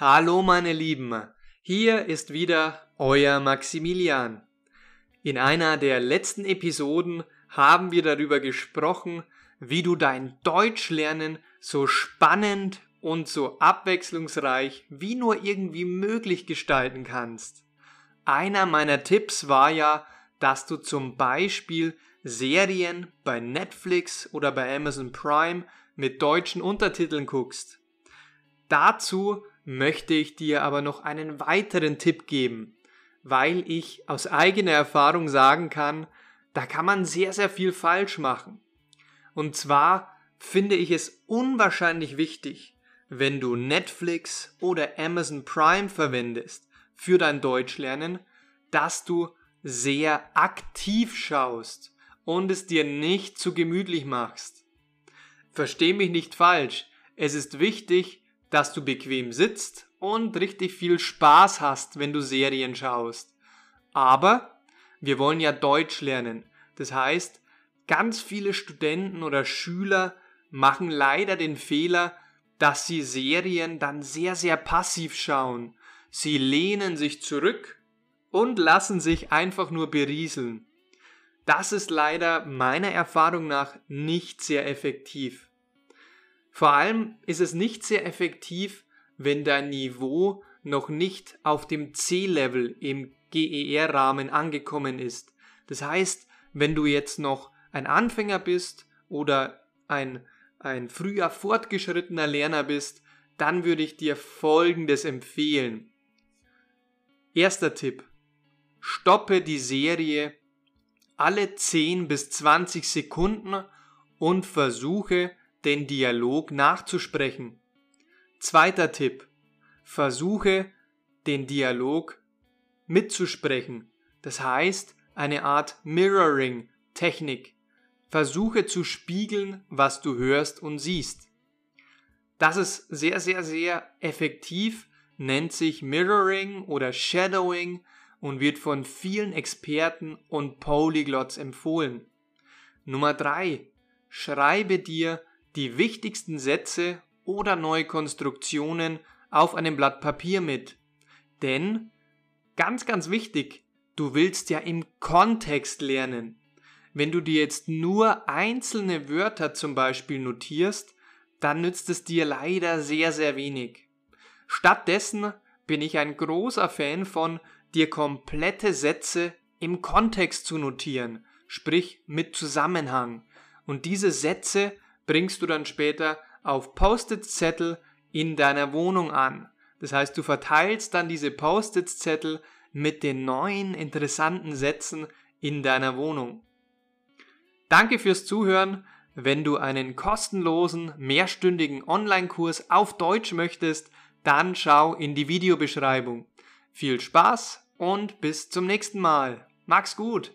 Hallo meine Lieben, hier ist wieder euer Maximilian. In einer der letzten Episoden haben wir darüber gesprochen, wie du dein Deutschlernen so spannend und so abwechslungsreich wie nur irgendwie möglich gestalten kannst. Einer meiner Tipps war ja, dass du zum Beispiel Serien bei Netflix oder bei Amazon Prime mit deutschen Untertiteln guckst. Dazu möchte ich dir aber noch einen weiteren Tipp geben, weil ich aus eigener Erfahrung sagen kann, da kann man sehr, sehr viel falsch machen. Und zwar finde ich es unwahrscheinlich wichtig, wenn du Netflix oder Amazon Prime verwendest für dein Deutschlernen, dass du sehr aktiv schaust und es dir nicht zu gemütlich machst. Versteh mich nicht falsch, es ist wichtig, dass du bequem sitzt und richtig viel Spaß hast, wenn du Serien schaust. Aber wir wollen ja Deutsch lernen. Das heißt, ganz viele Studenten oder Schüler machen leider den Fehler, dass sie Serien dann sehr, sehr passiv schauen. Sie lehnen sich zurück und lassen sich einfach nur berieseln. Das ist leider meiner Erfahrung nach nicht sehr effektiv. Vor allem ist es nicht sehr effektiv, wenn dein Niveau noch nicht auf dem C-Level im GER-Rahmen angekommen ist. Das heißt, wenn du jetzt noch ein Anfänger bist oder ein, ein früher fortgeschrittener Lerner bist, dann würde ich dir Folgendes empfehlen. Erster Tipp. Stoppe die Serie alle 10 bis 20 Sekunden und versuche den Dialog nachzusprechen. Zweiter Tipp. Versuche den Dialog mitzusprechen. Das heißt, eine Art Mirroring-Technik. Versuche zu spiegeln, was du hörst und siehst. Das ist sehr, sehr, sehr effektiv, nennt sich Mirroring oder Shadowing und wird von vielen Experten und Polyglots empfohlen. Nummer drei: Schreibe dir die wichtigsten Sätze oder neue Konstruktionen auf einem Blatt Papier mit. Denn, ganz, ganz wichtig, du willst ja im Kontext lernen. Wenn du dir jetzt nur einzelne Wörter zum Beispiel notierst, dann nützt es dir leider sehr, sehr wenig. Stattdessen bin ich ein großer Fan von, dir komplette Sätze im Kontext zu notieren, sprich mit Zusammenhang. Und diese Sätze bringst du dann später auf Post-it-Zettel in deiner Wohnung an. Das heißt, du verteilst dann diese Post-it-Zettel mit den neuen interessanten Sätzen in deiner Wohnung. Danke fürs Zuhören. Wenn du einen kostenlosen, mehrstündigen Online-Kurs auf Deutsch möchtest, dann schau in die Videobeschreibung. Viel Spaß und bis zum nächsten Mal. Mach's gut!